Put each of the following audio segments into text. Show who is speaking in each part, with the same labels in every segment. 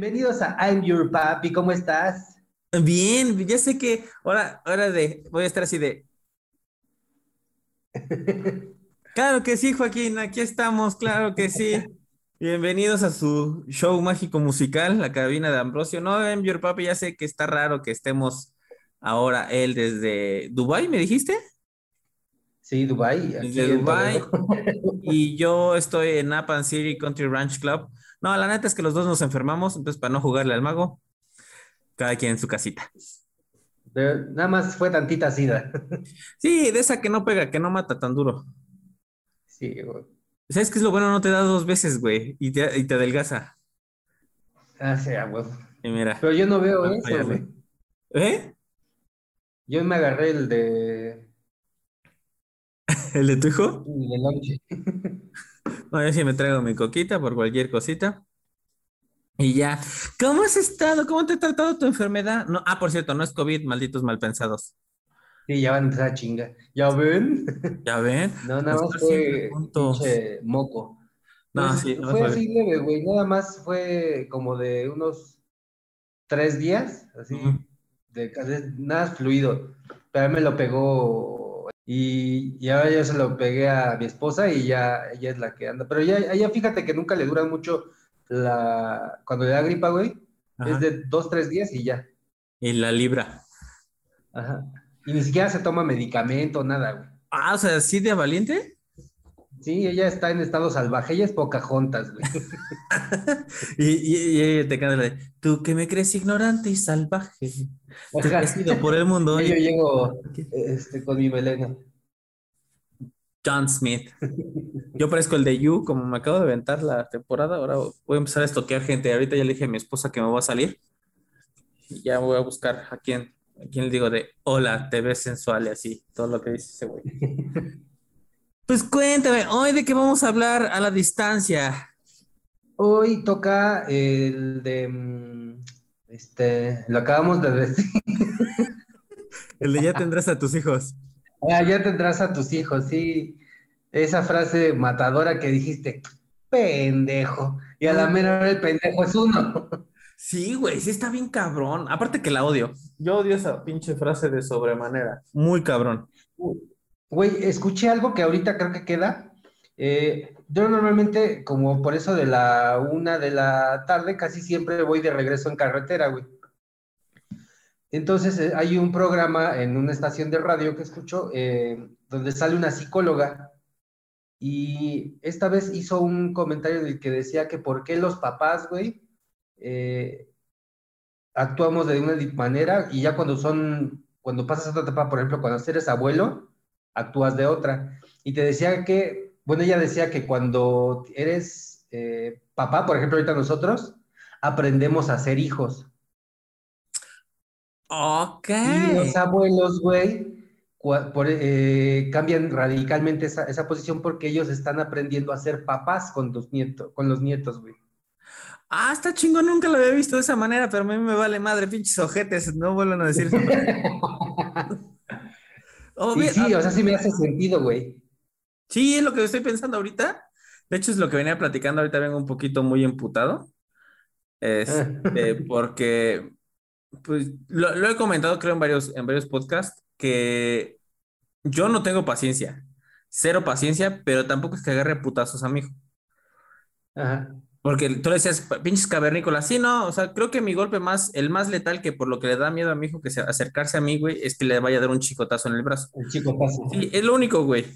Speaker 1: Bienvenidos a I'm Your Papi, ¿cómo estás?
Speaker 2: Bien, ya sé que ahora, ahora de, voy a estar así de. Claro que sí, Joaquín, aquí estamos, claro que sí. Bienvenidos a su show mágico musical, la cabina de Ambrosio. No, I'm Your Papi, ya sé que está raro que estemos ahora él desde Dubai, ¿me dijiste?
Speaker 1: Sí, Dubai. aquí
Speaker 2: Desde Dubai. Y yo estoy en Napan City Country Ranch Club. No, la neta es que los dos nos enfermamos, entonces para no jugarle al mago, cada quien en su casita.
Speaker 1: De- Nada más fue tantita sida.
Speaker 2: Sí, de esa que no pega, que no mata tan duro.
Speaker 1: Sí, güey.
Speaker 2: ¿Sabes qué es lo bueno? No te da dos veces, güey, y te, y te adelgaza.
Speaker 1: Ah, sí, ah, güey.
Speaker 2: Y mira.
Speaker 1: Pero yo no veo eso, güey.
Speaker 2: ¿Eh?
Speaker 1: Yo me agarré el de,
Speaker 2: ¿El de tu hijo?
Speaker 1: el de lonche.
Speaker 2: No, yo sí me traigo mi coquita por cualquier cosita. Y ya. ¿Cómo has estado? ¿Cómo te ha tratado tu enfermedad? No, ah, por cierto, no es COVID, malditos malpensados.
Speaker 1: Sí, ya van a empezar a chingar. ¿Ya ven?
Speaker 2: ¿Ya ven?
Speaker 1: No, nada más fue pinche moco.
Speaker 2: No,
Speaker 1: Pues,
Speaker 2: sí, no
Speaker 1: fue así leve, güey. Nada más fue como de unos tres días, así, de, de- nada fluido. Pero a mí me lo pegó y, y ahora yo se lo pegué a mi esposa y ya ella es la que anda. Pero ya, ella fíjate que nunca le dura mucho la cuando le da gripa, güey.
Speaker 2: Ajá.
Speaker 1: Es de dos, tres días y ya.
Speaker 2: Y la libra.
Speaker 1: Ajá. Y ni siquiera se toma medicamento, nada, güey.
Speaker 2: Ah, o sea, ¿sí de valiente?
Speaker 1: Sí, ella está en estado salvaje, ella es Pocahontas, güey.
Speaker 2: Y, y, y ella te canta la de, tú que me crees ignorante y salvaje, te
Speaker 1: Ajá.
Speaker 2: has ido por el mundo.
Speaker 1: Y yo
Speaker 2: y-
Speaker 1: llego este, con mi melena.
Speaker 2: John Smith. Yo parezco el de You, como me acabo de aventar la temporada, ahora voy a empezar a estoquear gente. Ahorita ya le dije a mi esposa que me voy a salir. Y ya voy a buscar a quién, a quién le digo de hola, te ves sensual y así, todo lo que dice ese güey. Pues cuéntame, hoy de qué vamos a hablar a la distancia.
Speaker 1: Hoy toca el de. mm, Este. Lo acabamos de decir.
Speaker 2: El de ya tendrás a tus hijos.
Speaker 1: Ah, ya tendrás a tus hijos, sí. Esa frase matadora que dijiste, pendejo. Y a la mera hora el pendejo es uno.
Speaker 2: Sí, güey, sí está bien cabrón. Aparte que la odio. Yo odio esa pinche frase de sobremanera. Muy cabrón.
Speaker 1: Güey, escuché algo que ahorita creo que queda. Eh, yo normalmente, como por eso de la una de la tarde, casi siempre voy de regreso en carretera, güey. Entonces, eh, hay un programa en una estación de radio que escucho eh, donde sale una psicóloga y esta vez hizo un comentario en el que decía que por qué los papás, güey, actuamos de una manera y ya cuando son, cuando pasas a otra etapa, por ejemplo, cuando eres abuelo, actúas de otra. Y te decía que, bueno, ella decía que cuando eres eh, papá, por ejemplo, ahorita nosotros, aprendemos a ser hijos.
Speaker 2: Ok.
Speaker 1: Y los abuelos, güey, por- eh, cambian radicalmente esa, esa posición porque ellos están aprendiendo a ser papás con los nietos, con los nietos, güey.
Speaker 2: Ah, está chingón, nunca lo había visto de esa manera, pero a mí me vale madre, pinches ojetes, no vuelvan a decir eso. Oh,
Speaker 1: Y sí, o sea, sí me hace sentido, güey.
Speaker 2: sí, es lo que estoy pensando ahorita. De hecho, es lo que venía platicando, ahorita vengo un poquito muy emputado. Este, porque, pues, lo, lo he comentado, creo, en varios, en varios podcasts, que yo no tengo paciencia, cero paciencia, pero tampoco es que agarre putazos a mi hijo.
Speaker 1: Ajá.
Speaker 2: Porque tú le decías, pinches cavernícolas, sí, no, o sea, creo que mi golpe más, el más letal que por lo que le da miedo a mi hijo que se acercarse a mí, güey, es que le vaya a dar un chicotazo en el brazo.
Speaker 1: El chico pasa.
Speaker 2: Sí, es lo único, güey.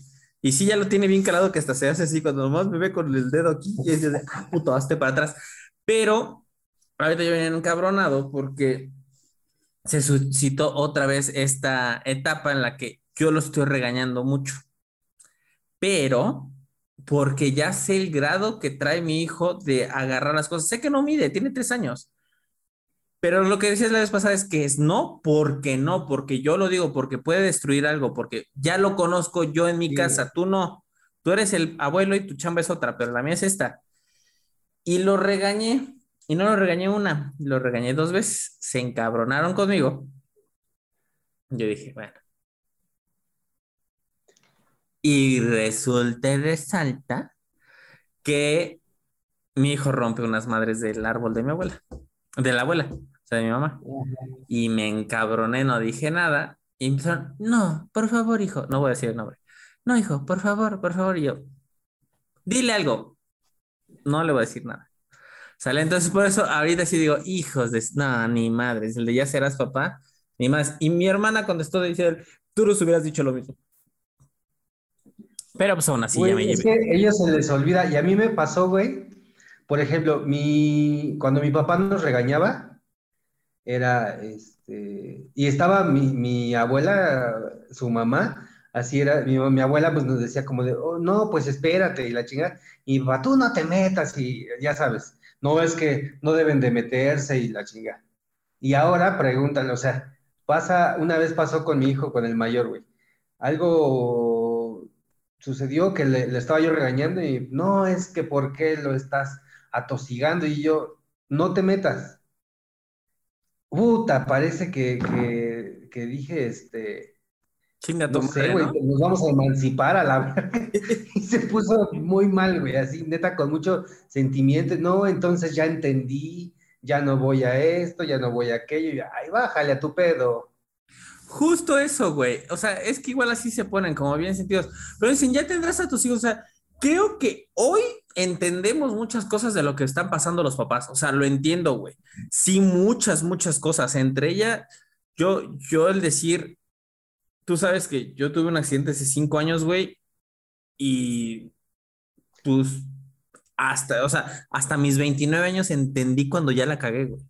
Speaker 2: Y sí, ya lo tiene bien calado que hasta se hace así, cuando nomás me ve con el dedo aquí, y es de, ah, puto, hazte para atrás. Pero ahorita yo venía encabronado porque se suscitó otra vez esta etapa en la que yo lo estoy regañando mucho. Pero porque ya sé el grado que trae mi hijo de agarrar las cosas. Sé que no mide, tiene tres años. Pero lo que decías la vez pasada es que es no, porque no, porque yo lo digo, porque puede destruir algo, porque ya lo conozco yo en mi
Speaker 1: Sí.
Speaker 2: casa, tú no. Tú eres el abuelo y tu chamba es otra, pero la mía es esta. Y lo regañé, y no lo regañé una, lo regañé dos veces. Se encabronaron conmigo. Yo dije, bueno. Y resulta y resalta que mi hijo rompe unas madres del árbol de mi abuela. de la abuela, o sea, de mi mamá. Y me encabroné, no dije nada. Y empezaron, no, por favor, hijo, no voy a decir el nombre. No, hijo, por favor, por favor. Y yo, dile algo. No le voy a decir nada. ¿Sale? Entonces, por eso ahorita sí digo, hijos de, no, ni madres, el de ya serás papá, ni más. Y mi hermana contestó, dice, tú nos hubieras dicho lo mismo. Pero pues aún así ya me
Speaker 1: es que ellos se les olvida, y a mí me pasó, güey, por ejemplo, mi, cuando mi papá nos regañaba, era, este, y estaba mi, mi abuela, su mamá, así era, mi, mi, abuela pues nos decía como de, oh, no, pues espérate, y la chingada, y va, tú no te metas, y ya sabes, no es que no deben de meterse y la chinga. Y ahora pregúntale, o sea, pasa, una vez pasó con mi hijo, con el mayor, güey, algo sucedió que le, estaba yo regañando y no es que por qué lo estás atosigando y yo, no te metas. Puta, parece que, que, dije, este,
Speaker 2: Chinga no sé, güey,
Speaker 1: nos vamos a emancipar a la y se puso muy mal, güey, así, neta, con mucho sentimiento. No, entonces ya entendí, ya no voy a esto, ya no voy a aquello, y, ay, bájale a tu pedo.
Speaker 2: Justo eso, güey. O sea, es que igual así se ponen, como bien sentidos. Pero dicen, ya tendrás a tus hijos. O sea, creo que hoy entendemos muchas cosas de lo que están pasando los papás. O sea, lo entiendo, güey. Sí, muchas, muchas cosas. Entre ellas, yo, yo el decir, tú sabes que yo tuve un accidente hace cinco años, güey, y pues hasta, o sea, hasta mis 29 años entendí cuando ya la cagué, güey.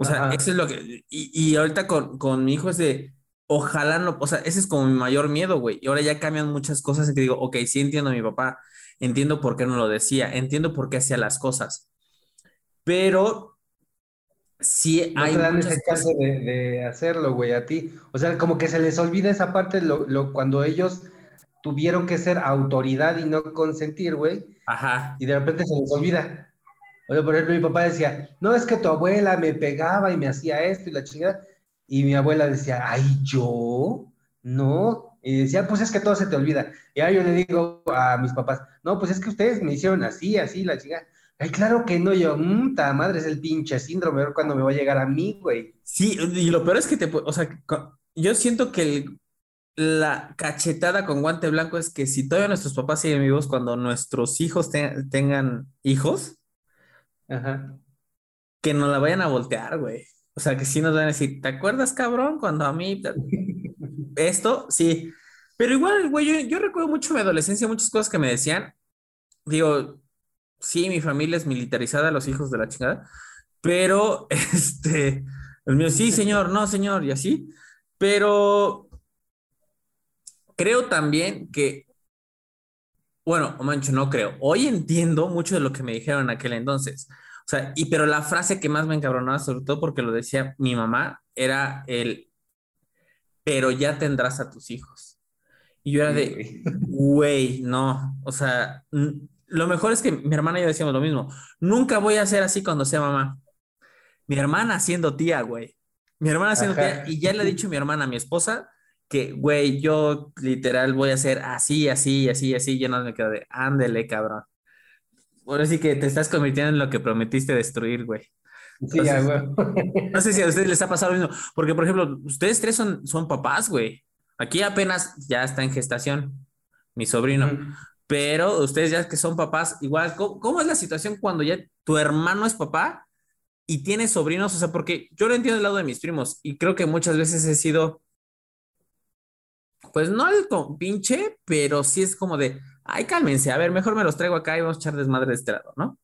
Speaker 2: O sea, eso es lo que. Y, ahorita con, mi hijo es de. Ojalá no. O sea, ese es como mi mayor miedo, güey. Y ahora ya cambian muchas cosas en que digo, ok, sí entiendo a mi papá. Entiendo por qué no lo decía. Entiendo por qué hacía las cosas. Pero. Sí
Speaker 1: no hay. Dan ese caso de, hacerlo, güey, a ti. O sea, como que se les olvida esa parte lo, cuando ellos tuvieron que ser autoridad y no consentir, güey.
Speaker 2: Ajá.
Speaker 1: Y de repente se les olvida. O por ejemplo, mi papá decía, no, es que tu abuela me pegaba y me hacía esto y la chingada. Y mi abuela decía, ay, ¿yo? No. Y decía, pues es que todo se te olvida. Y ahora yo le digo a mis papás, no, pues es que ustedes me hicieron así, así, la chingada. Ay, claro que no, yo, mmm, madre, es el pinche síndrome, a ver cuándo me va a llegar a mí, güey.
Speaker 2: Sí, y lo peor es que te, o sea, yo siento que la cachetada con guante blanco es que si todavía nuestros papás siguen vivos cuando nuestros hijos tengan hijos,
Speaker 1: Ajá.
Speaker 2: Que no la vayan a voltear, güey. O sea, que sí nos van a decir, ¿te acuerdas, cabrón? Cuando a mí esto, sí. Pero igual, güey, yo, recuerdo mucho mi adolescencia, muchas cosas que me decían. Digo, sí, mi familia es militarizada, los hijos de la chingada, pero este, el mío, sí, señor, no, señor, y así. Pero creo también que, bueno, mancho, no creo. Hoy entiendo mucho de lo que me dijeron en aquel entonces. O sea, y pero la frase que más me encabronaba, sobre todo porque lo decía mi mamá, era el, pero ya tendrás a tus hijos. Y yo era de, güey, no, o sea, lo mejor es que mi hermana y yo decíamos lo mismo, nunca voy a ser así cuando sea mamá. Mi hermana siendo tía, güey. Mi hermana siendo tía, y ya le he dicho a mi hermana, a mi esposa, que, güey, yo literal voy a ser así, así, así, así, y no me quedo de, ándele, cabrón. Ahora sí que te estás convirtiendo en lo que prometiste destruir, güey.
Speaker 1: Sí, ya, güey.
Speaker 2: No sé si a ustedes les ha pasado lo mismo, porque por ejemplo, ustedes tres son, son papás, güey. Aquí apenas ya está en gestación, mi sobrino. Pero ustedes ya que son papás, igual, ¿cómo, es la situación cuando ya tu hermano es papá y tiene sobrinos? O sea, porque yo lo entiendo del lado de mis primos y creo que muchas veces he sido, pues no el pinche, pero sí es como de, ay, cálmense, a ver, mejor me los traigo acá y vamos a echar desmadre de este lado, ¿no?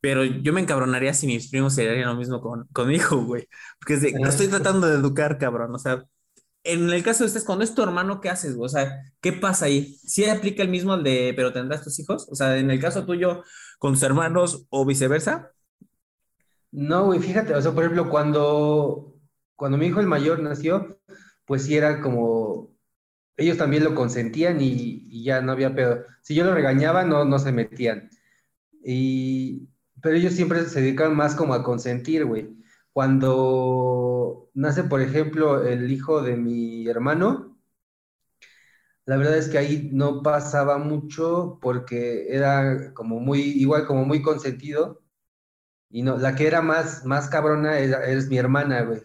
Speaker 2: Pero yo me encabronaría si mis primos se harían lo mismo con, mi hijo, güey. Porque es de, estoy tratando de educar, cabrón. O sea, en el caso de ustedes, cuando es tu hermano, ¿qué haces, güey? O sea, ¿qué pasa ahí? ¿Sí aplica el mismo al de, pero tendrás tus hijos? O sea, en el caso tuyo, con tus hermanos o viceversa.
Speaker 1: No, güey, fíjate, o sea, por ejemplo, cuando, cuando mi hijo el mayor nació, pues sí era como, ellos también lo consentían y, ya no había pedo. Si yo lo regañaba, no, no se metían. Y, pero ellos siempre se dedican más como a consentir, güey. Cuando nace, por ejemplo, el hijo de mi hermano, la verdad es que ahí no pasaba mucho porque era como muy, igual como muy consentido. Y no, la que era más, más cabrona es, mi hermana, güey.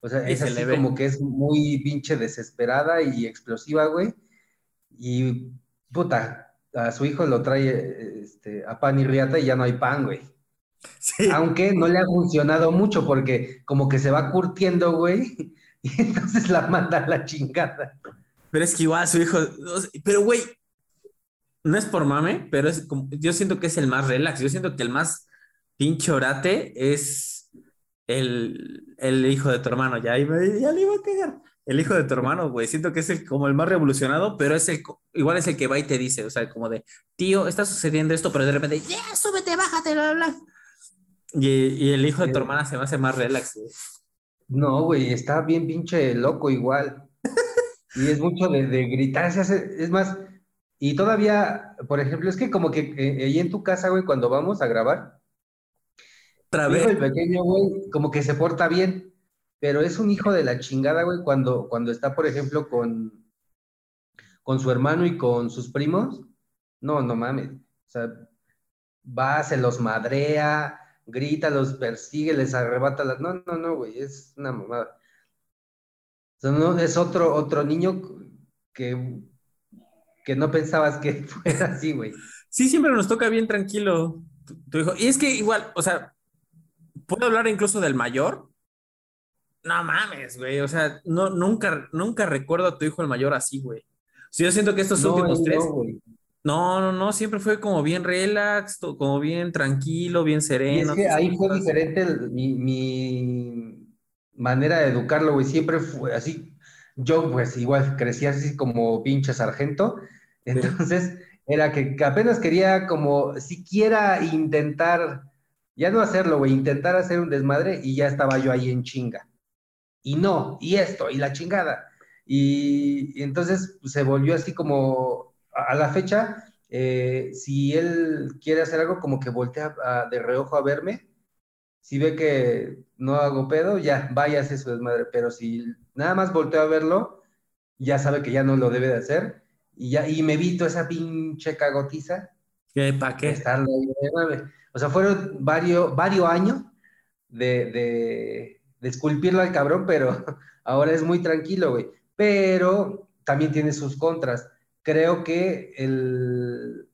Speaker 1: O sea, es así como que es muy pinche desesperada y explosiva, güey. Y puta, a su hijo lo trae este, a pan y riata y ya no hay pan, güey. Aunque no le ha funcionado mucho porque como que se va curtiendo, güey, y entonces la manda a la chingada.
Speaker 2: Pero es que igual su hijo, pero güey, no es por mame, pero es como, yo siento que es el más relax, yo siento que el más pinche orate es el, hijo de tu hermano, ya, ya le iba a cagar. El hijo de tu hermano, güey, siento que es el, como el más revolucionado, pero es el, igual es el que va y te dice, o sea, como de, tío, está sucediendo esto, pero de repente, ya, súbete, bájate, bla, bla. Y, el hijo de tu hermana se va a hacer más relax, güey.
Speaker 1: No, güey, está bien pinche loco igual. y es mucho de, gritar, se hace, es más, y todavía, por ejemplo, es que como que eh, ahí en tu casa, güey, cuando vamos a grabar,
Speaker 2: otra vez.
Speaker 1: El pequeño, güey, como que se porta bien, pero es un hijo de la chingada, güey, cuando, cuando está, por ejemplo, con, con su hermano y con sus primos. No, no mames. O sea, va, se los madrea, grita, los persigue, les arrebata las. No, no, no, güey, es una mamada. O sea, no, es otro, otro niño que, que no pensabas que fuera así, güey.
Speaker 2: Sí, siempre nos toca bien tranquilo tu, hijo. Y es que igual, o sea, puedo hablar incluso del mayor. No mames, güey. O sea, no, nunca, nunca recuerdo a tu hijo el mayor así, güey. O sea, yo siento que estos últimos tres. No, no, no, siempre fue como bien relax, como bien tranquilo, bien sereno.
Speaker 1: Y es que ahí fue diferente mi, manera de educarlo, güey. Siempre fue así. Yo, pues, igual crecí así como pinche sargento. Entonces, era que, apenas quería como siquiera intentar, ya no hacerlo, güey, intentar hacer un desmadre y ya estaba yo ahí en chinga. Y no, y esto, y la chingada. Y, entonces pues, se volvió así como a la fecha, eh, si él quiere hacer algo, como que voltea de reojo a verme. Si ve que no hago pedo, ya, vaya a hacer su desmadre. Pero si nada más volteo a verlo, ya sabe que ya no lo debe de hacer. Y ya, y me evito esa pinche cagotiza.
Speaker 2: ¿Qué? ¿Para qué?
Speaker 1: o sea, fueron varios, varios años de, de, de esculpirlo al cabrón, pero ahora es muy tranquilo, güey. Pero también tiene sus contras creo que el,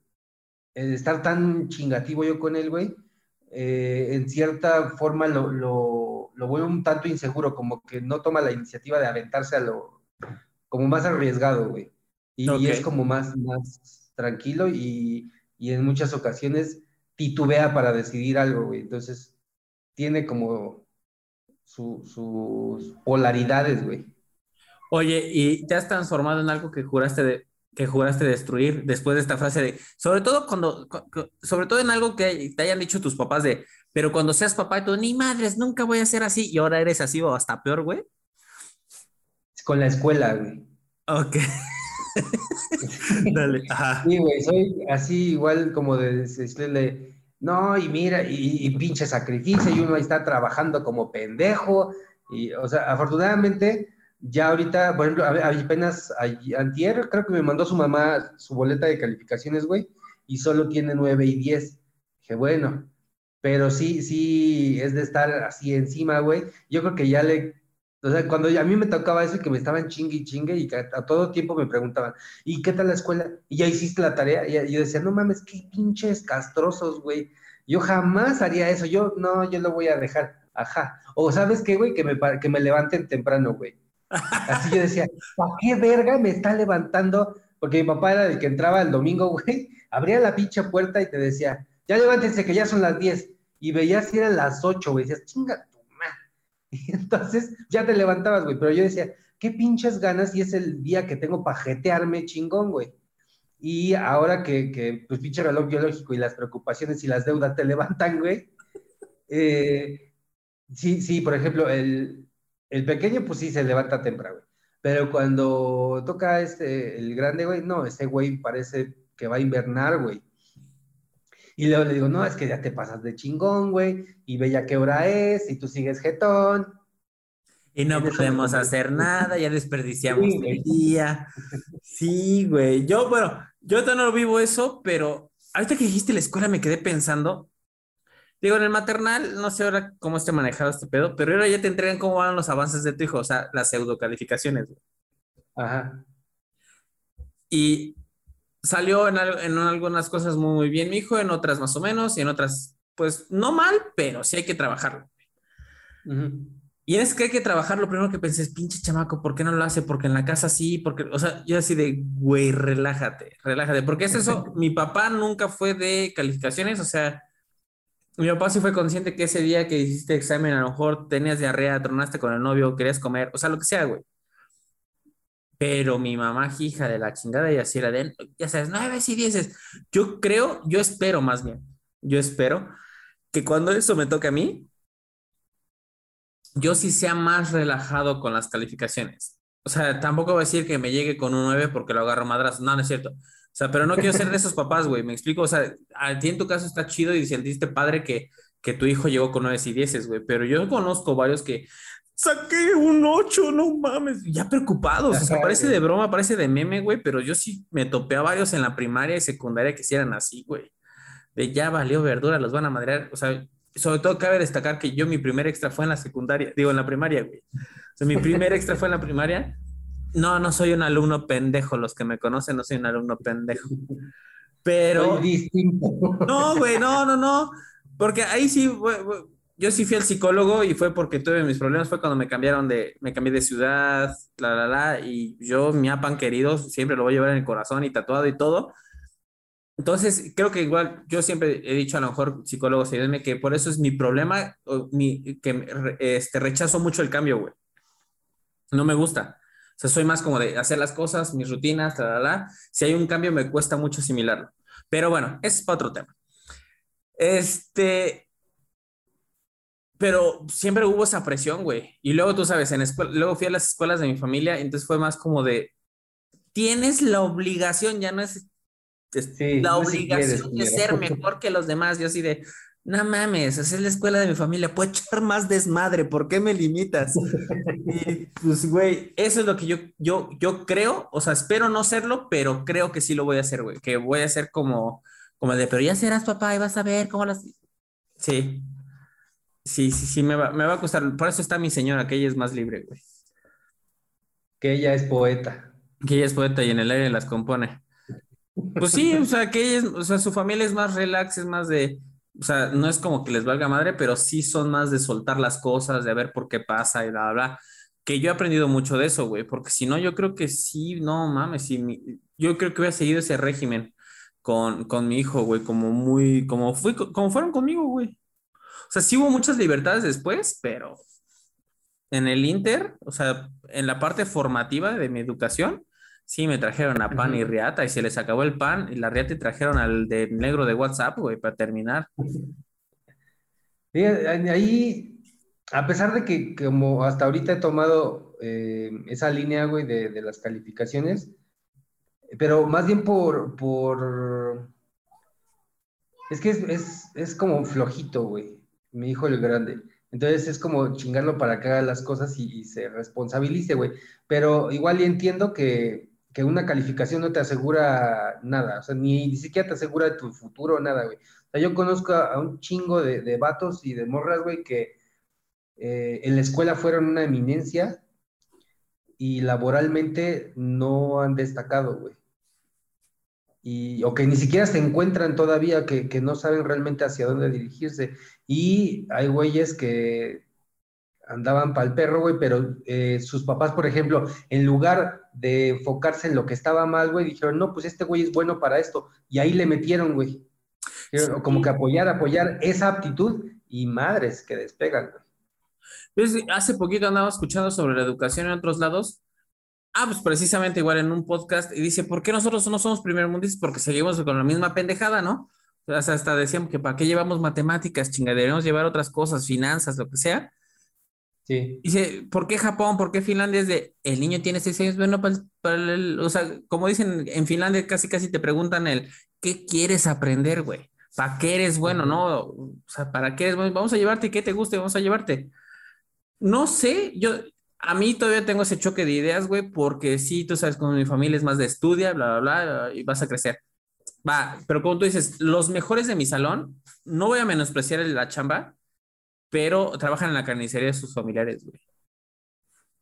Speaker 1: estar tan chingativo yo con él, güey, eh, en cierta forma lo, lo, lo vuelve un tanto inseguro, como que no toma la iniciativa de aventarse a lo, como más arriesgado, güey. Y, es como más, más tranquilo y, y, en muchas ocasiones titubea para decidir algo, güey. Entonces, tiene como sus polaridades, güey.
Speaker 2: Oye, ¿y te has transformado en algo que juraste de, que juraste destruir después de esta frase de, sobre todo cuando, sobre todo en algo que te hayan dicho tus papás de, pero cuando seas papá, tú ni madres, nunca voy a ser así y ahora eres así o hasta peor, güey.
Speaker 1: Con la escuela, güey.
Speaker 2: Ok. Dale, ajá.
Speaker 1: Sí, güey, soy así igual como de decirle, no, y mira, y, y, pinche sacrificio, y uno ahí está trabajando como pendejo, y, o sea, afortunadamente, ya ahorita, por ejemplo, apenas antier, creo que me mandó su mamá su boleta de calificaciones, güey, y solo tiene 9 y 10. Dije, bueno, pero sí, sí, es de estar así encima, güey. Yo creo que ya le, sea, cuando a mí me tocaba eso y que me estaban chingue y chingue y que a, todo tiempo me preguntaban, ¿y qué tal la escuela? Y ya hiciste la tarea. Y yo decía, no mames, qué pinches castrosos, güey. Yo jamás haría eso. Yo, no, yo lo voy a dejar. Ajá. O sabes qué, güey, que me, que me levanten temprano, güey. Así yo decía, ¿para qué verga me está levantando? Porque mi papá era el que entraba el domingo, güey, abría la pinche puerta y te decía, ya levántense que ya son las 10. Y veías si eran las 8, güey, decías, chinga. Y entonces ya te levantabas, güey, pero yo decía, qué pinches ganas y es el día que tengo para jetearme chingón, güey. Y ahora que, que, pues, pinche reloj biológico y las preocupaciones y las deudas te levantan, güey. Eh, sí, sí, por ejemplo, el, el pequeño, pues sí, se levanta temprano, güey. Pero cuando toca este, el grande, güey, no, ese güey parece que va a invernar, güey. Y luego le digo, no, es que ya te pasas de chingón, güey, y ve ya qué hora es, y tú sigues jetón.
Speaker 2: Y no podemos hacer nada, ya desperdiciamos el día. Sí, güey. Yo, bueno, yo no lo vivo eso, pero ahorita que dijiste la escuela me quedé pensando. Digo, en el maternal, no sé ahora cómo esté manejado este pedo, pero ahora ya te entregan cómo van los avances de tu hijo, o sea, las pseudo calificaciones.
Speaker 1: Ajá.
Speaker 2: Y salió en, en, algunas cosas muy bien mi hijo, en otras más o menos, y en otras, pues no mal, pero sí hay que trabajarlo. Y es que hay que trabajar, lo primero que pensé es, pinche chamaco, ¿por qué no lo hace? Porque en la casa sí, porque, o sea, yo así de, güey, relájate, relájate, porque es eso, mi papá nunca fue de calificaciones, o sea, mi papá sí fue consciente que ese día que hiciste examen, a lo mejor tenías diarrea, tronaste con el novio, querías comer, o sea, lo que sea, güey. Pero mi mamá, hija de la chingada, y así era de, ya sabes, nueve y dieces. Yo creo, yo espero más bien, yo espero que cuando eso me toque a mí, yo sí sea más relajado con las calificaciones. O sea, tampoco voy a decir que me llegue con un 9 porque lo agarro madras. No, no es cierto. O sea, pero no quiero ser de esos papás, güey. Me explico. O sea, a ti en tu caso está chido y sentiste padre que, que tu hijo llegó con 9 y 10, güey. Pero yo conozco varios que saqué un 8, no mames. Ya preocupados. O sea, parece de broma, parece de meme, güey. Pero yo sí me topé a varios en la primaria y secundaria que hicieran así, güey. De ya valió verdura, los van a madrear. O sea, sobre todo cabe destacar que yo mi primer extra fue en la secundaria, digo en la primaria, güey. O sea, mi primer extra fue en la primaria. No, no soy un alumno pendejo, los que me conocen no soy un alumno pendejo. Pero... distinto. No, güey, no, no, no. Porque ahí sí, yo sí fui al psicólogo y fue porque tuve mis problemas, fue cuando me cambiaron de, me cambié de ciudad, la, la, la, y yo, mi apan querido, siempre lo voy a llevar en el corazón y tatuado y todo, entonces, creo que igual yo siempre he dicho a lo mejor psicólogos, ayúdenme, que por eso es mi problema, mi, que este, rechazo mucho el cambio, güey. No me gusta. O sea, soy más como de hacer las cosas, mis rutinas, la, la, la. Si hay un cambio, me cuesta mucho asimilarlo. Pero bueno, es para otro tema. Este, pero siempre hubo esa presión, güey. Y luego tú sabes, en escuela, luego fui a las escuelas de mi familia, entonces fue más como de, tienes la obligación, ya no es la obligación de ser mejor que los demás. Yo así de, no mames, es la escuela de mi familia, puedo echar más desmadre, ¿por qué me limitas? y pues, güey, eso es lo que yo, yo, yo creo, o sea, espero no serlo, pero creo que sí lo voy a hacer, güey, que voy a ser como, como de, pero ya serás papá y vas a ver cómo las... Sí, sí, sí, sí, me va, me va a costar, por eso está mi señora, que ella es más libre, güey.
Speaker 1: Que ella es poeta.
Speaker 2: Que ella es poeta y en el aire las compone. Pues sí, o sea, que ellos, o sea, su familia es más relax, es más de, o sea, no es como que les valga madre, pero sí son más de soltar las cosas, de ver por qué pasa y bla, bla, bla. Que yo he aprendido mucho de eso, güey, porque si no, yo creo que sí, no mames, sí, yo creo que voy a seguir ese régimen con, con mi hijo, güey, como muy, como fui, como fueron conmigo, güey. O sea, sí hubo muchas libertades después, pero en el Inter, o sea, en la parte formativa de mi educación, Sí, me trajeron a pan y riata y se les acabó el pan y la riata y trajeron al de negro de WhatsApp, güey, para terminar.
Speaker 1: ahí, a pesar de que como hasta ahorita he tomado eh, esa línea, güey, de, las calificaciones, pero más bien por, por... Es que es, es como flojito, güey, mi hijo el grande. Entonces es como chingarlo para que haga las cosas y, y se responsabilice, güey. Pero igual entiendo que que una calificación no te asegura nada, o sea, ni, ni siquiera te asegura tu futuro, nada, güey. O sea, yo conozco a, un chingo de, de, vatos y de morras, güey, que eh, en la escuela fueron una eminencia y laboralmente no han destacado, güey. Y, o que ni siquiera se encuentran todavía, que, que no saben realmente hacia dónde dirigirse. Y hay güeyes que andaban para el perro, güey, pero eh, sus papás, por ejemplo, en lugar de enfocarse en lo que estaba mal, güey, dijeron, no, pues este güey es bueno para esto, y ahí le metieron, güey. Como que apoyar, apoyar esa aptitud y madres que despegan,
Speaker 2: güey. hace poquito andaba escuchando sobre la educación en otros lados. Ah, pues precisamente igual en un podcast y dice, ¿por qué nosotros no somos primer mundistas? Porque seguimos con la misma pendejada, ¿no? O sea, hasta decíamos que para qué llevamos matemáticas, chinga, deberíamos llevar otras cosas, finanzas, lo que sea
Speaker 1: Sí.
Speaker 2: Dice, ¿por qué Japón? ¿Por qué Finlandia? Es de, el niño tiene seis años, bueno, para, el, o sea, como dicen en Finlandia, casi casi te preguntan el, ¿qué quieres aprender, güey? ¿Para qué eres bueno, no? O sea, ¿para qué eres bueno? Vamos a llevarte, ¿qué te guste? Vamos a llevarte. No sé, yo, a mí todavía tengo ese choque de ideas, güey, porque sí, tú sabes, como mi familia es más de estudia, bla, bla, bla, y vas a crecer. va, pero como tú dices, los mejores de mi salón, no voy a menospreciar la chamba, pero trabajan en la carnicería de sus familiares, güey.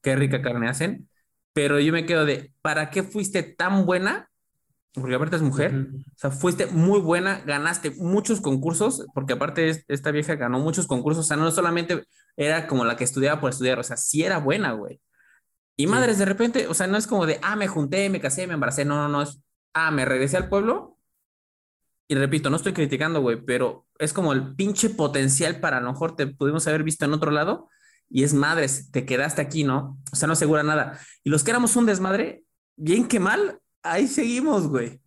Speaker 2: Qué rica carne hacen. Pero yo me quedo de, ¿para qué fuiste tan buena? Porque aparte es mujer. O sea, fuiste muy buena, ganaste muchos concursos, porque aparte esta vieja ganó muchos concursos. O sea, no solamente era como la que estudiaba por estudiar, o sea, sí era buena, güey. Y madres, de repente, o sea, no es como de, ah, me junté, me casé, me embaracé. No, no, no. Es, ah, me regresé al pueblo. Y repito, no estoy criticando, güey, pero es como el pinche potencial para a lo mejor te pudimos haber visto en otro lado y es madres, te quedaste aquí, ¿no? O sea, no asegura nada. Y los que éramos un desmadre, bien que mal, ahí seguimos, güey.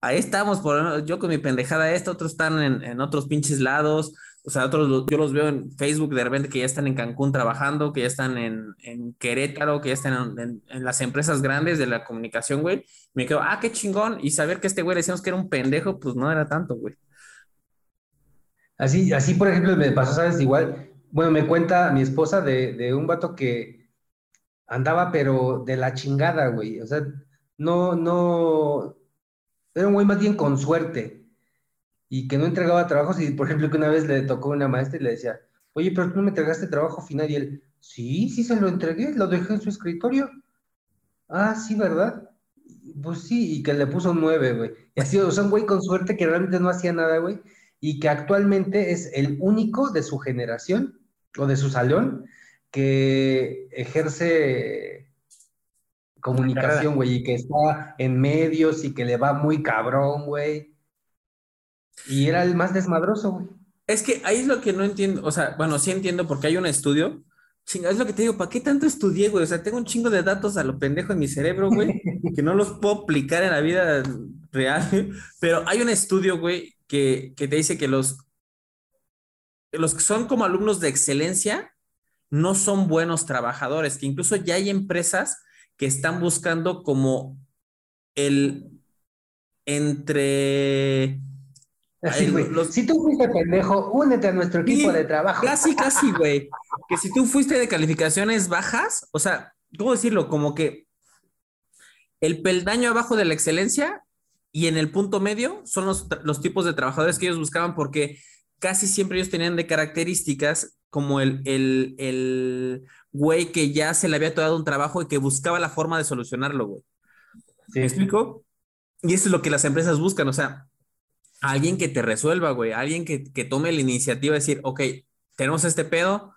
Speaker 2: Ahí estamos, por, yo con mi pendejada esta, otros están en, otros pinches lados, o sea, otros yo los veo en Facebook de repente que ya están en Cancún trabajando, que ya están en, Querétaro, que ya están en, las empresas grandes de la comunicación, güey. Me quedo, ah, qué chingón. Y saber que este güey decíamos que era un pendejo, pues no era tanto, güey.
Speaker 1: Así, así, por ejemplo, me pasó, ¿sabes? Igual, bueno, me cuenta mi esposa de, un vato que andaba, pero de la chingada, güey. O sea, no, no, era un güey más bien con suerte y que no entregaba trabajos. Y por ejemplo, que una vez le tocó una maestra y le decía, oye, pero tú no me entregaste trabajo final. Y él, sí, sí se lo entregué, lo dejé en su escritorio. Ah, sí, ¿verdad? Pues sí, y que le puso nueve, güey. Y así, o sea, un güey con suerte que realmente no hacía nada, güey y que actualmente es el único de su generación o de su salón que ejerce comunicación, güey, y que está en medios y que le va muy cabrón, güey. Y era el más desmadroso, güey.
Speaker 2: Es que ahí es lo que no entiendo, o sea, bueno, sí entiendo porque hay un estudio. Chinga, es lo que te digo, ¿para qué tanto estudié, güey? O sea, tengo un chingo de datos a lo pendejo en mi cerebro, güey, que no los puedo aplicar en la vida real. Pero hay un estudio, güey, que, te dice que los, los que son como alumnos de excelencia no son buenos trabajadores, que incluso ya hay empresas que están buscando como el entre...
Speaker 1: Si tú fuiste pendejo, únete a nuestro equipo de trabajo.
Speaker 2: Casi, casi, güey. que si tú fuiste de calificaciones bajas, o sea, ¿cómo decirlo? Como que el peldaño abajo de la excelencia y en el punto medio son los, los tipos de trabajadores que ellos buscaban porque casi siempre ellos tenían de características como el, el, el güey que ya se le había dado un trabajo y que buscaba la forma de solucionarlo, güey. ¿Me explico? Y eso es lo que las empresas buscan, o sea, alguien que te resuelva, güey, alguien que, que tome la iniciativa de decir, ok, tenemos este pedo,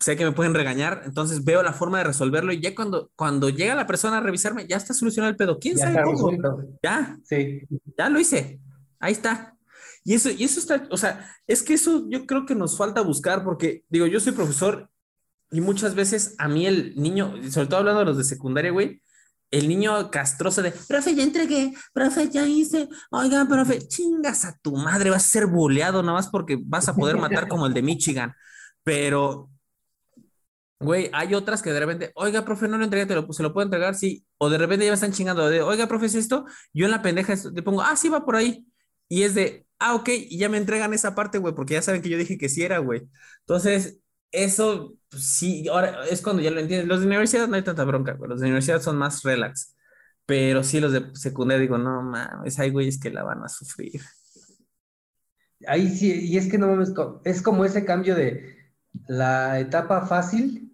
Speaker 2: sé que me pueden regañar, entonces veo la forma de resolverlo y ya cuando, cuando llega la persona a revisarme, ya está solucionado el pedo. ¿Quién sabe cómo? Ya, sí. ya lo hice. Ahí está. Y eso, y eso está, o sea, es que eso yo creo que nos falta buscar porque, digo, yo soy profesor y muchas veces a mí el niño, sobre todo hablando de los de secundaria, güey, el niño castroso de, profe, ya entregué, profe, ya hice, oiga, profe, chingas a tu madre, vas a ser buleado nada más porque vas a poder matar como el de Michigan. Pero Güey, hay otras que de repente, oiga, profe, no lo entregué, te lo, se lo puedo entregar, sí. O de repente ya me están chingando de, oiga, profe, ¿es esto? Yo en la pendeja le pongo, ah, sí, va por ahí. Y es de, ah, ok, y ya me entregan esa parte, güey, porque ya saben que yo dije que sí era, güey. Entonces, eso, pues, sí, ahora es cuando ya lo entienden. Los de universidad no hay tanta bronca, güey. Los de universidad son más relax. Pero sí, los de secundaria digo, no mames, hay güeyes que la van a sufrir.
Speaker 1: Ahí sí, y es que no mames, es como ese cambio de la etapa fácil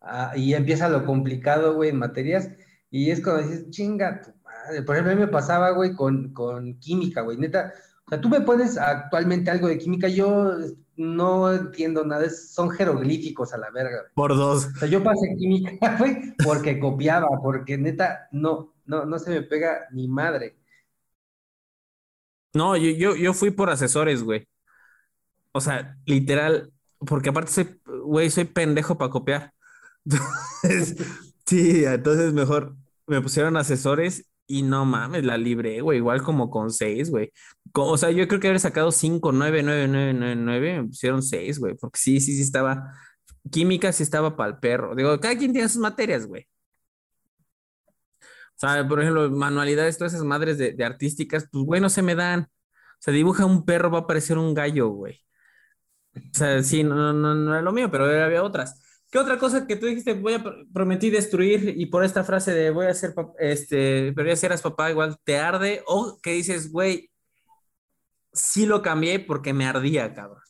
Speaker 1: ah, y empieza lo complicado, güey, en materias. Y es cuando dices, chinga tu madre. Por ejemplo, a mí me pasaba, güey, con, con química, güey, neta. O sea, tú me pones actualmente algo de química, yo no entiendo nada, son jeroglíficos a la verga.
Speaker 2: Por dos.
Speaker 1: O sea, yo pasé química, güey, porque copiaba, porque neta, no, no, no se me pega ni madre.
Speaker 2: No, yo, yo, yo fui por asesores, güey. O sea, literal, porque aparte soy, güey, soy pendejo para copiar. sí, entonces mejor me pusieron asesores y no mames, la libré, güey, igual como con seis, güey. O sea, yo creo que haber sacado cinco, nueve, nueve, nueve, nueve, nueve, me pusieron seis, güey, porque sí, sí, sí estaba, química sí estaba para el perro. Digo, cada quien tiene sus materias, güey. O sea, por ejemplo, manualidades, todas esas madres de, de artísticas, pues, güey, no se me dan. O sea, dibuja un perro, va a parecer un gallo, güey. O sea, sí, no, no, no era lo mío, pero había otras. ¿Qué otra cosa que tú dijiste, voy a prometí destruir y por esta frase de voy a ser, este, pero ya serás papá, igual te arde? O que dices, güey, sí lo cambié porque me ardía, cabrón.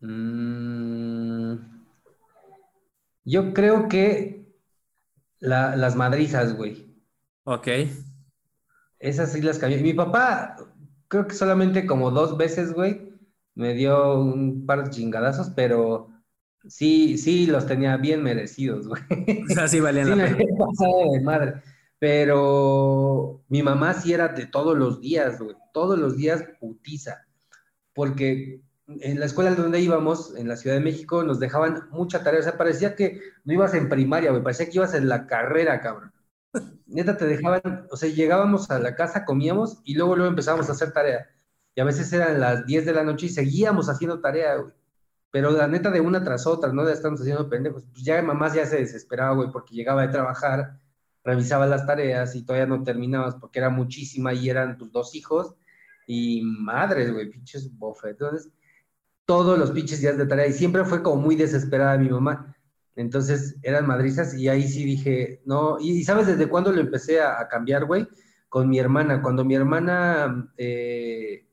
Speaker 1: Mm, yo creo que las madrizas, güey.
Speaker 2: Ok.
Speaker 1: Esas sí las cambié. Mi papá, creo que solamente como dos veces, güey, me dio un par de chingadazos, pero sí, sí los tenía bien merecidos, güey.
Speaker 2: O sea, sí valían
Speaker 1: sí
Speaker 2: la pena.
Speaker 1: pasado de madre. Pero mi mamá sí era de todos los días, güey. Todos los días putiza. Porque en la escuela donde íbamos, en la Ciudad de México, nos dejaban mucha tarea. O sea, parecía que no ibas en primaria, güey. Parecía que ibas en la carrera, cabrón. Neta, te dejaban, o sea, llegábamos a la casa, comíamos y luego luego empezábamos a hacer tarea. Y a veces eran las 10 de la noche y seguíamos haciendo tarea, güey. Pero la neta de una tras otra, ¿no? Ya estamos haciendo pendejos. Pues ya mamá ya se desesperaba, güey, porque llegaba de trabajar, revisaba las tareas y todavía no terminabas porque era muchísima y eran tus dos hijos. Y madres, güey, pinches bofetones. Todos los pinches días de tarea. Y siempre fue como muy desesperada mi mamá. Entonces eran madrizas y ahí sí dije, no. Y, y ¿sabes desde cuándo lo empecé a, a cambiar, güey? Con mi hermana. Cuando mi hermana eh,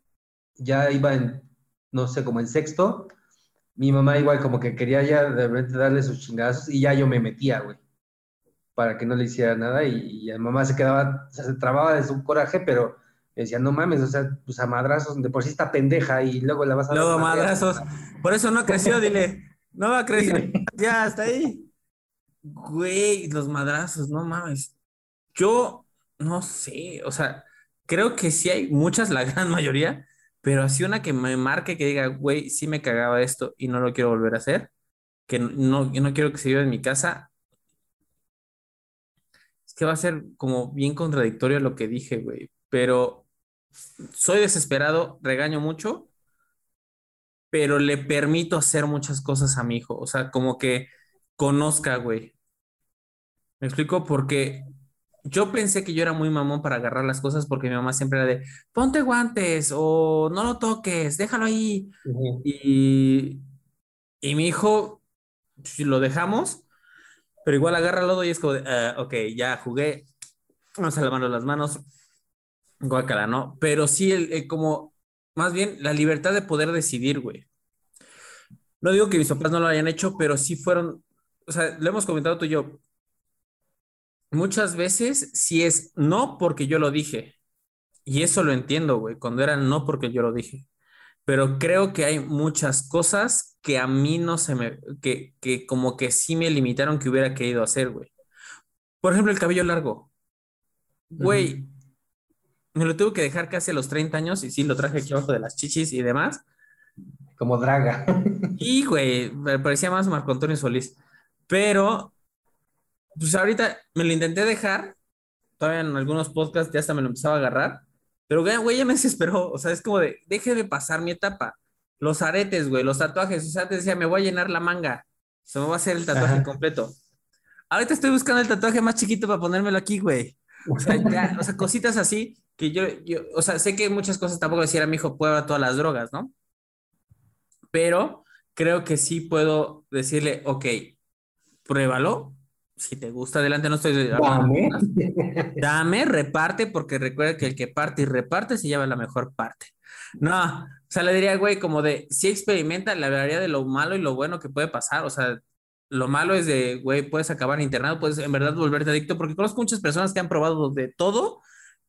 Speaker 1: ya iba en, no sé, como en sexto, mi mamá igual como que quería ya de repente darle sus chingazos y ya yo me metía, güey, para que no le hiciera nada y, y la mamá se quedaba, o sea, se trababa de su coraje, pero decía, no mames, o sea, pues a madrazos, de por sí está pendeja y luego la vas a...
Speaker 2: Luego
Speaker 1: madrear".
Speaker 2: madrazos. Por eso no creció, dile. No va a crecer. Ya, hasta ahí. Güey, los madrazos, no mames. Yo no sé, o sea, creo que sí hay muchas, la gran mayoría, pero así una que me marque que diga, güey, sí me cagaba esto y no lo quiero volver a hacer, que no, yo no quiero que se viva en mi casa. Es que va a ser como bien contradictorio lo que dije, güey, pero soy desesperado, regaño mucho, pero le permito hacer muchas cosas a mi hijo, o sea, como que conozca, güey. ¿Me explico? Porque yo pensé que yo era muy mamón para agarrar las cosas porque mi mamá siempre era de, ponte guantes o no lo toques, déjalo ahí. Y, y mi hijo, si lo dejamos, pero igual agarra lodo y es como de, "Ah, ok, ya jugué, vamos a lavarnos las manos, guácala, ¿no? Pero sí, el, el como, más bien, la libertad de poder decidir, güey. No digo que mis papás no lo hayan hecho, pero sí fueron, o sea, lo hemos comentado tú y yo, muchas veces sí es no porque yo lo dije, y eso lo entiendo, güey, cuando era no porque yo lo dije, pero creo que hay muchas cosas que a mí no se me, que, que como que sí me limitaron que hubiera querido hacer, güey. Por ejemplo, el cabello largo. Güey, me lo tuve que dejar casi a los 30 años y sí, lo traje aquí abajo de las chichis y demás.
Speaker 1: Como draga.
Speaker 2: Y, güey, me parecía más Marco Antonio Solís. Pero, pues ahorita me lo intenté dejar. Todavía en algunos podcasts ya hasta me lo empezaba a agarrar. Pero, güey, ya me desesperó. O sea, es como de, déjeme pasar mi etapa. Los aretes, güey, los tatuajes. O sea, antes decía, me voy a llenar la manga. Se me va a hacer el tatuaje
Speaker 1: Ajá.
Speaker 2: completo. Ahorita estoy buscando el tatuaje más chiquito para ponérmelo aquí, güey. O sea, ya, o sea, cositas así que yo, yo, o sea, sé que muchas cosas tampoco decir a mi hijo, prueba todas las drogas, ¿no? Pero creo que sí puedo decirle, ok, pruébalo. Si te gusta, adelante, no estoy
Speaker 1: Dame.
Speaker 2: Dame, reparte, porque recuerda que el que parte y reparte se lleva la mejor parte. No, o sea, le diría, güey, como de, sí experimenta la verdad de lo malo y lo bueno que puede pasar. O sea, lo malo es de, güey, puedes acabar internado, puedes en verdad volverte adicto, porque conozco muchas personas que han probado de todo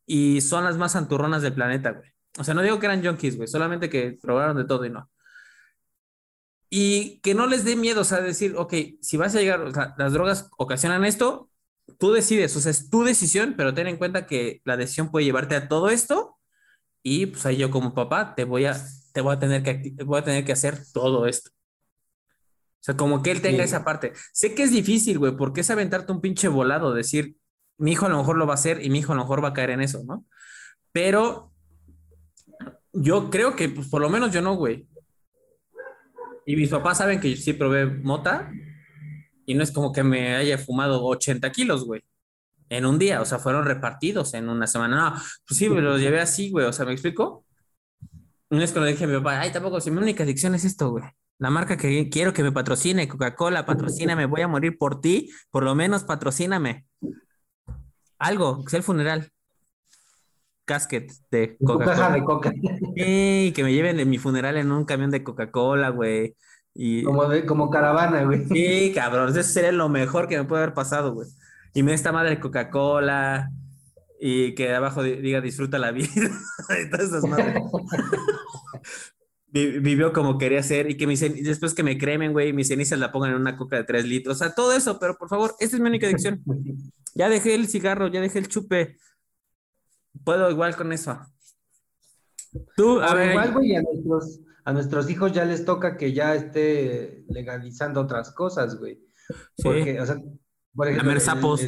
Speaker 2: y son las más santurronas del planeta, güey. O sea, no digo que eran junkies, güey, solamente que probaron de todo y no. Y que no les dé miedo, o sea, decir, ok, si vas a llegar, o sea, las drogas ocasionan esto, tú decides, o sea, es tu decisión, pero ten en cuenta que la decisión puede llevarte a todo esto y pues ahí yo como papá te voy a, te voy a tener que, voy a tener que hacer todo esto. O sea, como que él tenga
Speaker 1: Sí.
Speaker 2: esa parte. Sé que es difícil, güey, porque es aventarte un pinche volado, decir, mi hijo a lo mejor lo va a hacer y mi hijo a lo mejor va a caer en eso, ¿no? Pero yo creo que, pues por lo menos yo no, güey. Y mis papás saben que yo sí probé mota y no es como que me haya fumado 80 kilos, güey, en un día. O sea, fueron repartidos en una semana. No, pues sí, me los llevé así, güey. O sea, ¿me explico? No es que le dije a mi papá, ay, tampoco, si mi única adicción es esto, güey. La marca que quiero que me patrocine, Coca-Cola, patrocíname, voy a morir por ti, por lo menos patrocíname. Algo, que sea el funeral. Casket de Coca-Cola.
Speaker 1: de coca.
Speaker 2: Sí, que me lleven de mi funeral en un camión de Coca-Cola, güey. Y...
Speaker 1: Como, de, como caravana, güey.
Speaker 2: Sí, cabrón, eso sería lo mejor que me puede haber pasado, güey. Y me esta madre Coca-Cola y que abajo diga disfruta la vida y todas esas madres. Vivió como quería ser y que me dicen, después que me cremen, güey, mis cenizas la pongan en una coca de tres litros. O sea, todo eso, pero por favor, esta es mi única adicción. Ya dejé el cigarro, ya dejé el chupe. Puedo igual con eso.
Speaker 1: Tú, a ver. Igual, güey, a nuestros, a nuestros hijos ya les toca que ya esté legalizando otras cosas, güey. Porque, o sea,
Speaker 2: por ejemplo, sapos.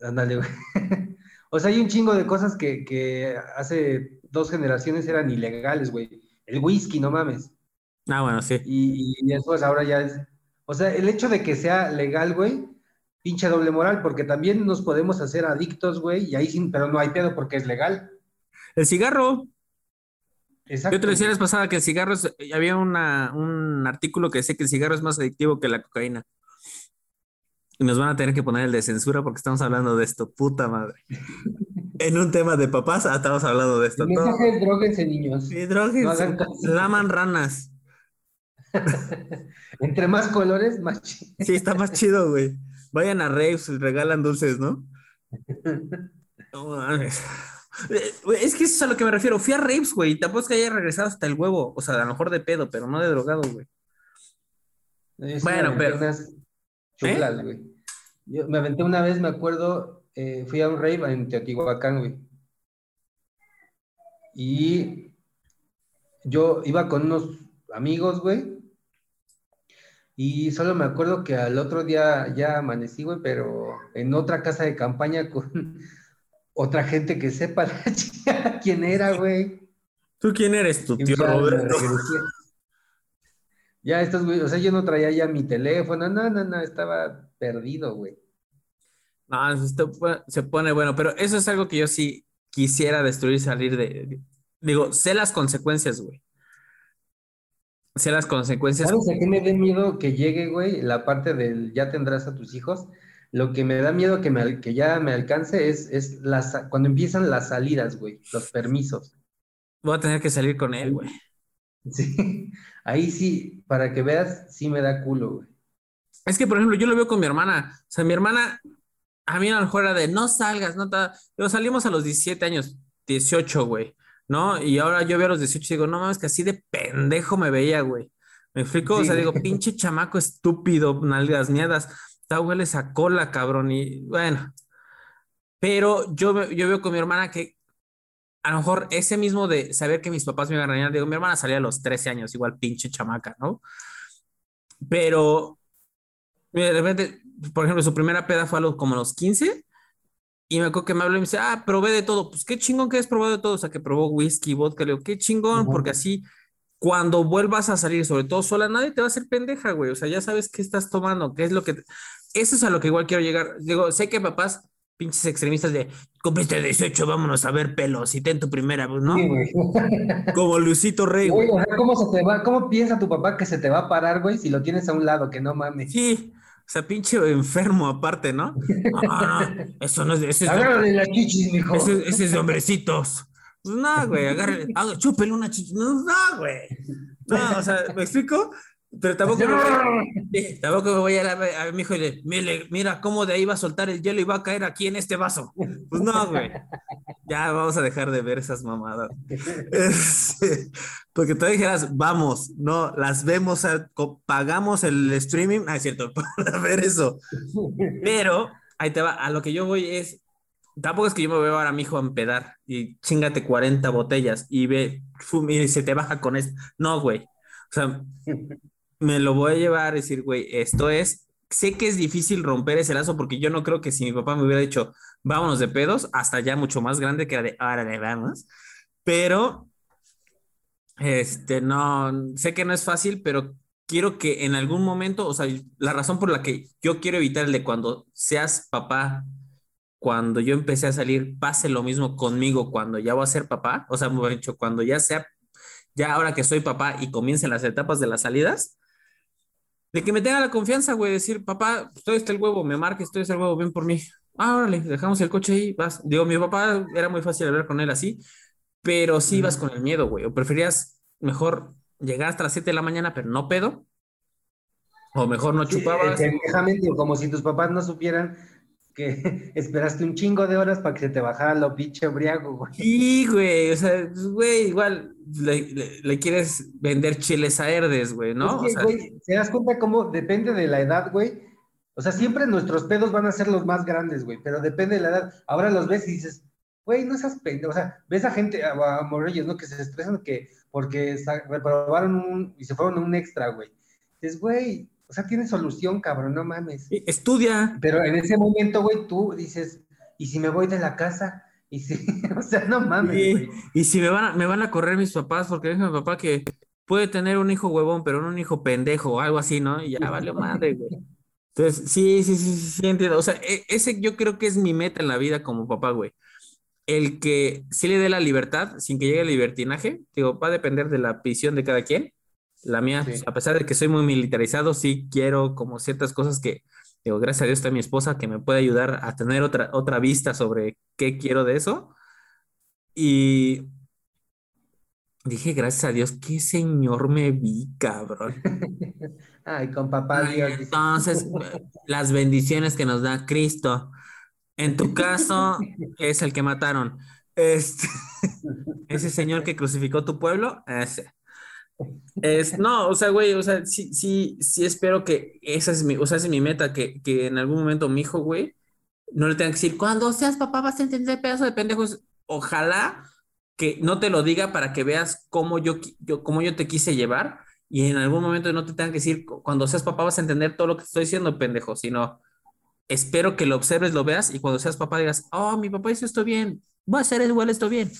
Speaker 1: Ándale, güey. o sea, hay un chingo de cosas que, que hace dos generaciones eran ilegales, güey. El whisky, no mames.
Speaker 2: Ah, bueno, sí.
Speaker 1: Y, y después ahora ya es. O sea, el hecho de que sea legal, güey, pinche doble moral, porque también nos podemos hacer adictos, güey, y ahí sí, pero no hay pedo porque es legal.
Speaker 2: El cigarro. Exacto. Yo te decía la pasada que el cigarro es, había una, un artículo que decía que el cigarro es más adictivo que la cocaína. Y nos van a tener que poner el de censura porque estamos hablando de esto, puta madre. en un tema de papás, ah, estamos hablando de esto.
Speaker 1: El mensaje droguense, niños.
Speaker 2: Sí, droguense. laman ranas.
Speaker 1: Entre más colores, más
Speaker 2: chido. Sí, está más chido, güey. Vayan a raves, regalan dulces, ¿no? Es que eso es a lo que me refiero. Fui a raves, güey. Tampoco es que haya regresado hasta el huevo. O sea, a lo mejor de pedo, pero no de drogado, güey.
Speaker 1: bueno, pero. Chulas, ¿Eh? güey. Yo me aventé una vez, me acuerdo, eh, fui a un rave en Teotihuacán, güey. Y yo iba con unos amigos, güey. Y solo me acuerdo que al otro día ya amanecí, güey, pero en otra casa de campaña con otra gente que sepa quién era, güey.
Speaker 2: ¿Tú quién eres? Tu tío Roberto.
Speaker 1: Ya estos, güey, o sea, yo no traía ya mi teléfono, no, no, no, estaba perdido, güey.
Speaker 2: No, esto se pone bueno, pero eso es algo que yo sí quisiera destruir, salir de, digo, sé las consecuencias, güey. Sé las consecuencias.
Speaker 1: ¿Sabes a qué me da miedo que llegue, güey? La parte del ya tendrás a tus hijos. Lo que me da miedo que, me, que ya me alcance es, es las, cuando empiezan las salidas, güey, los permisos.
Speaker 2: Voy a tener que salir con él, güey.
Speaker 1: Sí, ahí sí, para que veas, sí me da culo, güey.
Speaker 2: Es que, por ejemplo, yo lo veo con mi hermana. O sea, mi hermana, a mí a lo mejor era de no salgas, no Pero salimos a los 17 años, 18, güey, ¿no? Y ahora yo veo a los 18 y digo, no mames, que así de pendejo me veía, güey. ¿Me explico? o sea, digo, pinche chamaco estúpido, nalgas miedas. Está huele esa cola, cabrón. Y bueno. Pero yo, yo veo con mi hermana que a lo mejor ese mismo de saber que mis papás me iban a regañar, digo, mi hermana salía a los 13 años, igual pinche chamaca, ¿no? Pero de repente, por ejemplo, su primera peda fue a los, como a los 15 y me acuerdo que me habló y me dice, ah, probé de todo. Pues qué chingón que has probado de todo. O sea, que probó whisky, vodka. Le digo, qué chingón, porque así cuando vuelvas a salir, sobre todo sola, nadie te va a hacer pendeja, güey. O sea, ya sabes qué estás tomando, qué es lo que. Eso es a lo que igual quiero llegar. Digo, sé que papás pinches extremistas de cumpliste 18, vámonos a ver pelos y ten tu primera, ¿no? Sí, güey. Como Lucito Rey.
Speaker 1: Güey, sea, ¿cómo, se te va, ¿cómo piensa tu papá que se te va a parar, güey, si lo tienes a un lado, que no mames?
Speaker 2: Sí, sea, pinche enfermo aparte, ¿no? Ah, eso no es de... Ese
Speaker 1: Agárrale la chichis, mijo.
Speaker 2: Ese, ese es de hombrecitos. Pues no, güey, agárrale, chúpele una chichis. No, no, güey. No, o sea, ¿me explico? Pero tampoco, me, tampoco me voy a, a, a mi hijo y le, mira, mira cómo de ahí va a soltar el hielo y va a caer aquí en este vaso. Pues no, güey. Ya vamos a dejar de ver esas mamadas. porque tú dijeras, vamos, no, las vemos, pagamos el streaming. Ah, es cierto, para ver eso. Pero ahí te va, a lo que yo voy es, tampoco es que yo me veo ahora a mi hijo a empedar y chingate 40 botellas y ve, y se te baja con esto. No, güey. O sea, me lo voy a llevar a decir, güey, esto es, sé que es difícil romper ese lazo porque yo no creo que si mi papá me hubiera dicho, vámonos de pedos, hasta ya mucho más grande que era de, ahora le vamos, pero, este, no, sé que no es fácil, pero quiero que en algún momento, o sea, la razón por la que yo quiero evitar el de cuando seas papá, cuando yo empecé a salir, pase lo mismo conmigo cuando ya voy a ser papá, o sea, me dicho, cuando ya sea ya ahora que soy papá y comiencen las etapas de las salidas, de que me tenga la confianza, güey, decir, papá, estoy este el huevo, me marques, estoy este el huevo, ven por mí. Ah, órale, dejamos el coche ahí, vas. Digo, mi papá era muy fácil hablar con él así, pero sí ibas con el miedo, güey. O preferías mejor llegar hasta las 7 de la mañana, pero no pedo. O mejor no chupabas.
Speaker 1: Sí, como si tus papás no supieran que esperaste un chingo de horas para que se te bajara lo pinche briago, güey.
Speaker 2: Sí, güey, o sea, güey, igual le, quieres vender chiles a Herdes, güey, ¿no?
Speaker 1: o sea, güey, ¿te das cuenta cómo depende de la edad, güey? O sea, siempre nuestros pedos van a ser los más grandes, güey, pero depende de la edad. Ahora los ves y dices, güey, no seas pendejo. O sea, ves a gente, a, a morrillos, ¿no? Que se estresan que porque reprobaron un, y se fueron a un extra, güey. Dices, güey, o sea, tiene solución, cabrón, no mames.
Speaker 2: Estudia.
Speaker 1: Pero en ese momento, güey, tú dices, ¿y si me voy de la casa? Y si, o sea, no mames, güey.
Speaker 2: Y si me van, a, me van a correr mis papás, porque dijo mi papá que puede tener un hijo huevón, pero no un hijo pendejo o algo así, ¿no? Y ya vale madre, güey. Entonces, sí, sí, sí, sí, entiendo. O sea, e, ese yo creo que es mi meta en la vida como papá, güey. El que sí le dé la libertad sin que llegue el libertinaje, digo, va a depender de la visión de cada quien, la mía, a pesar de que soy muy militarizado, sí quiero como ciertas cosas que, digo, gracias a Dios está mi esposa que me puede ayudar a tener otra, otra vista sobre qué quiero de eso. Y dije, gracias a Dios, qué señor me vi, cabrón.
Speaker 1: Ay, con papá Dios.
Speaker 2: Entonces, las bendiciones que nos da Cristo. En tu caso, es el que mataron. Este, ese señor que crucificó tu pueblo, ese. Es, no, o sea, güey, o sea, sí, sí, sí espero que esa es mi, o sea, es mi meta, que, que en algún momento mi hijo, güey, no le tenga que decir, cuando seas papá vas a entender pedazo de pendejos. Ojalá que no te lo diga para que veas cómo yo, yo, cómo yo te quise llevar y en algún momento no te tenga que decir, cuando seas papá vas a entender todo lo que estoy diciendo, pendejo, sino espero que lo observes, lo veas y cuando seas papá digas, oh, mi papá hizo esto bien, voy a hacer igual esto bien.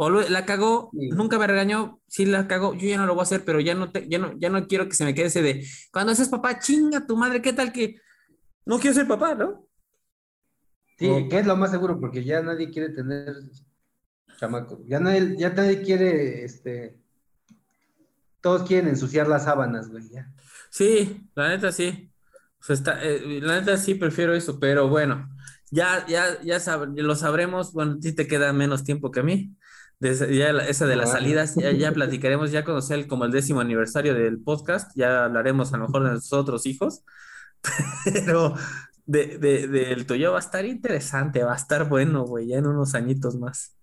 Speaker 2: O la cagó, nunca me regañó, sí la cagó, yo ya no lo voy a hacer, pero ya no, te, ya no, ya no quiero que se me quede ese de, cuando seas papá, chinga tu madre, ¿qué tal que no quiero ser papá, no?
Speaker 1: Sí, que es lo más seguro, porque ya nadie quiere tener chamaco, ya nadie, ya nadie quiere, este, todos quieren ensuciar las sábanas, güey, ya.
Speaker 2: Sí, la neta sí. O sea, está, eh, la neta sí prefiero eso, pero bueno, ya, ya, ya lo sabremos, bueno, a ti te queda menos tiempo que a mí ya esa de las salidas, ya, ya platicaremos, ya cuando sea el, como el décimo aniversario del podcast, ya hablaremos a lo mejor de nuestros otros hijos, pero de, de, del tuyo va a estar interesante, va a estar bueno, güey, ya en unos añitos más.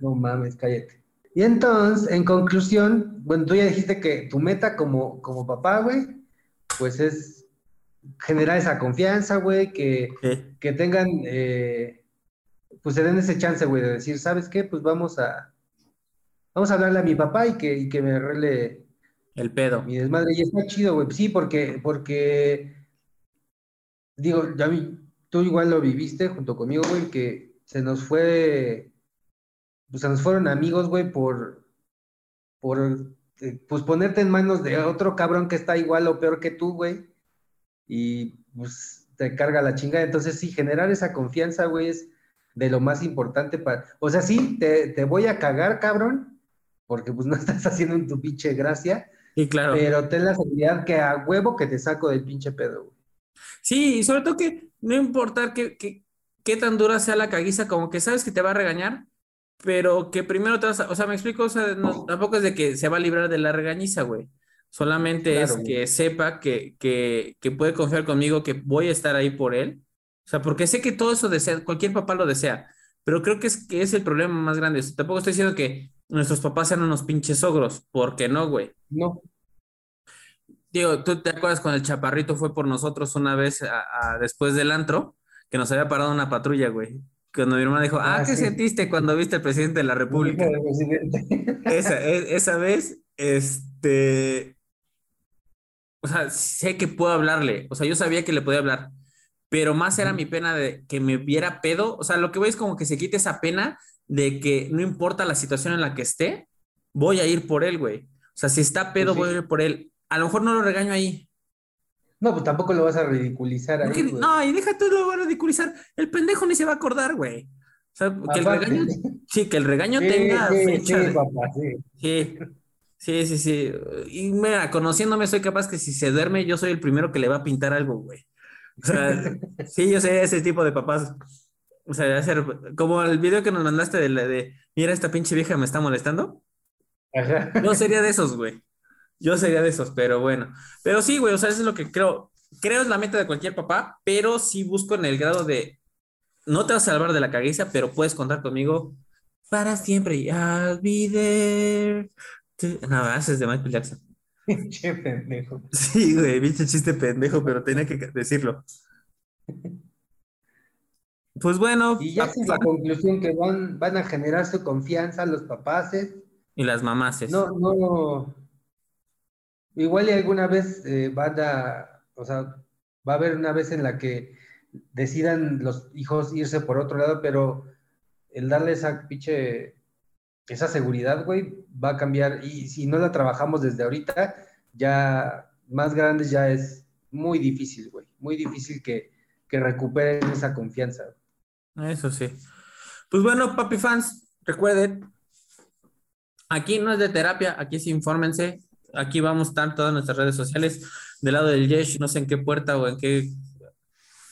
Speaker 1: No mames, cállate. Y entonces, en conclusión, bueno, tú ya dijiste que tu meta como, como papá, güey, pues es generar esa confianza, güey, que, que tengan, eh, pues se den ese chance, güey, de decir, ¿sabes qué? Pues vamos a, vamos a hablarle a mi papá y que, que me arregle
Speaker 2: el pedo.
Speaker 1: Mi desmadre. Y está chido, güey. Sí, porque, porque, digo, ya vi, tú igual lo viviste junto conmigo, güey, que se nos fue, pues se nos fueron amigos, güey, por, por, eh, pues ponerte en manos de otro cabrón que está igual o peor que tú, güey. Y pues te carga la chingada. Entonces, sí, generar esa confianza, güey, es de lo más importante para. O sea, sí, te, te voy a cagar, cabrón, porque pues no estás haciendo en tu pinche gracia.
Speaker 2: Sí, claro.
Speaker 1: Pero ten la seguridad que a huevo que te saco del pinche pedo, güey.
Speaker 2: Sí, y sobre todo que no importa qué que, tan dura sea la caguiza, como que sabes que te va a regañar, pero que primero te vas a, o sea, me explico, o sea, tampoco es de que se va a librar de la regañiza, güey. Solamente es que sepa que, que, que, puede confiar conmigo, que voy a estar ahí por él. O sea, porque sé que todo eso desea, cualquier papá lo desea, pero creo que es, que es el problema más grande. tampoco estoy diciendo que nuestros papás eran unos pinches ogros. ¿Por qué no, güey?
Speaker 1: No.
Speaker 2: Digo, ¿tú te acuerdas cuando el chaparrito fue por nosotros una vez después del antro? Que nos había parado una patrulla, güey. Cuando mi hermana dijo, ah, ah ¿qué sentiste cuando viste al presidente de la República? esa, e, esa vez, este. O sea, sé que puedo hablarle. O sea, yo sabía que le podía hablar. Pero más era mi pena de que me viera pedo. O sea, lo que voy es como que se quite esa pena de que no importa la situación en la que esté, voy a ir por él, güey. O sea, si está pedo, pues voy a ir por él. A lo mejor no lo regaño ahí.
Speaker 1: No, pues tampoco lo vas a ridiculizar ahí.
Speaker 2: no, y déjate lo vas a ridiculizar. El pendejo ni se va a acordar, güey. O sea, que el regaño, sí, que el regaño tenga
Speaker 1: sí, Sí, papá, sí.
Speaker 2: sí. Sí, sí, sí. Y mira, conociéndome, soy capaz que si se duerme, yo soy el primero que le va a pintar algo, güey. O sea, sí, yo sé ese tipo de papás. O sea, de hacer como el video que nos mandaste de, la de mira, esta pinche vieja me está molestando.
Speaker 1: Ajá.
Speaker 2: Yo sería de esos, güey. Yo sería de esos, pero bueno. Pero sí, güey, o sea, eso es lo que creo. Creo es la meta de cualquier papá, pero sí busco en el grado de no te vas a salvar de la caguiza, pero puedes contar conmigo para siempre. I'll be there. No, haces de Michael Jackson.
Speaker 1: Che pendejo.
Speaker 2: Sí, güey, pinche chiste pendejo, pero tenía que decirlo. Pues bueno,
Speaker 1: Y ya es la conclusión que van, van a generar su confianza los papaces.
Speaker 2: y las mamases.
Speaker 1: No, no. Igual y alguna vez eh, van a, o sea, va a haber una vez en la que decidan los hijos irse por otro lado, pero el darle esa pinche, esa seguridad, güey, va a cambiar. Y si no la trabajamos desde ahorita, ya más grandes ya es muy difícil, güey. Muy difícil que, que recuperen esa confianza.
Speaker 2: Eso sí. Pues bueno, papi fans, recuerden, aquí no es de terapia, aquí sí infórmense. Aquí vamos estar todas nuestras redes sociales. Del lado del Yesh, no sé en qué puerta o en qué.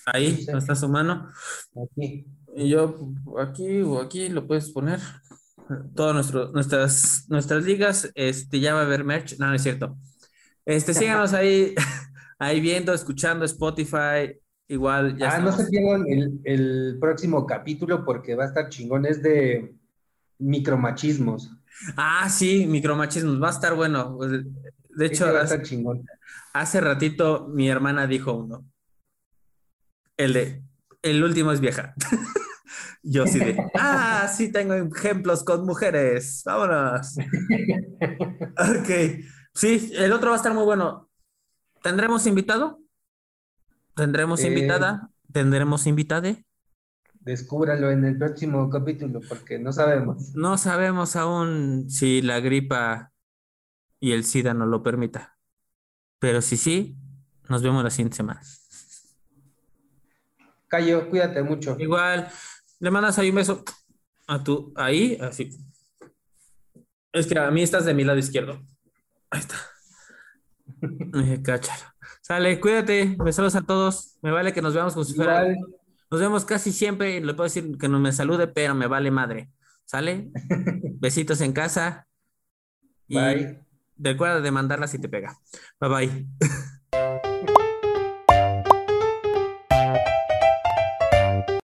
Speaker 2: Ahí,
Speaker 1: Sí.
Speaker 2: no está su mano.
Speaker 1: Aquí.
Speaker 2: Y yo aquí o aquí lo puedes poner. Todas nuestras, nuestras ligas, este, ya va a haber merch. No, no es cierto. Este, síganos ahí, ahí viendo, escuchando Spotify. Igual ya
Speaker 1: Ah, no se pierdan el, el próximo capítulo porque va a estar chingón. Es de micromachismos.
Speaker 2: Ah, sí, micromachismos, va a estar bueno. De hecho,
Speaker 1: Ese va a
Speaker 2: hace,
Speaker 1: estar chingón.
Speaker 2: hace ratito mi hermana dijo uno. El de, el último es vieja. Yo sí de, ah, sí tengo ejemplos con mujeres. Vámonos. Ok. Sí, el otro va a estar muy bueno. ¿Tendremos invitado? ¿Tendremos
Speaker 1: Eh,
Speaker 2: invitada? ¿Tendremos invitade?
Speaker 1: Descúbralo en el próximo capítulo porque no sabemos.
Speaker 2: No sabemos aún si la gripa y el SIDA nos lo permita. Pero si sí, nos vemos la siguiente semana.
Speaker 1: Cayo, cuídate mucho.
Speaker 2: Igual, le mandas ahí un beso a tu, ahí, así. Es que a mí estás de mi lado izquierdo. Ahí está. Eh, cáchalo. Sale, cuídate, besos a todos. Me vale que nos veamos como si fuera. Nos vemos casi siempre. Le puedo decir que no me salude, pero me vale madre. ¿Sale? Besitos en casa. Y
Speaker 1: bye.
Speaker 2: recuerda de mandarla si te pega. Bye bye.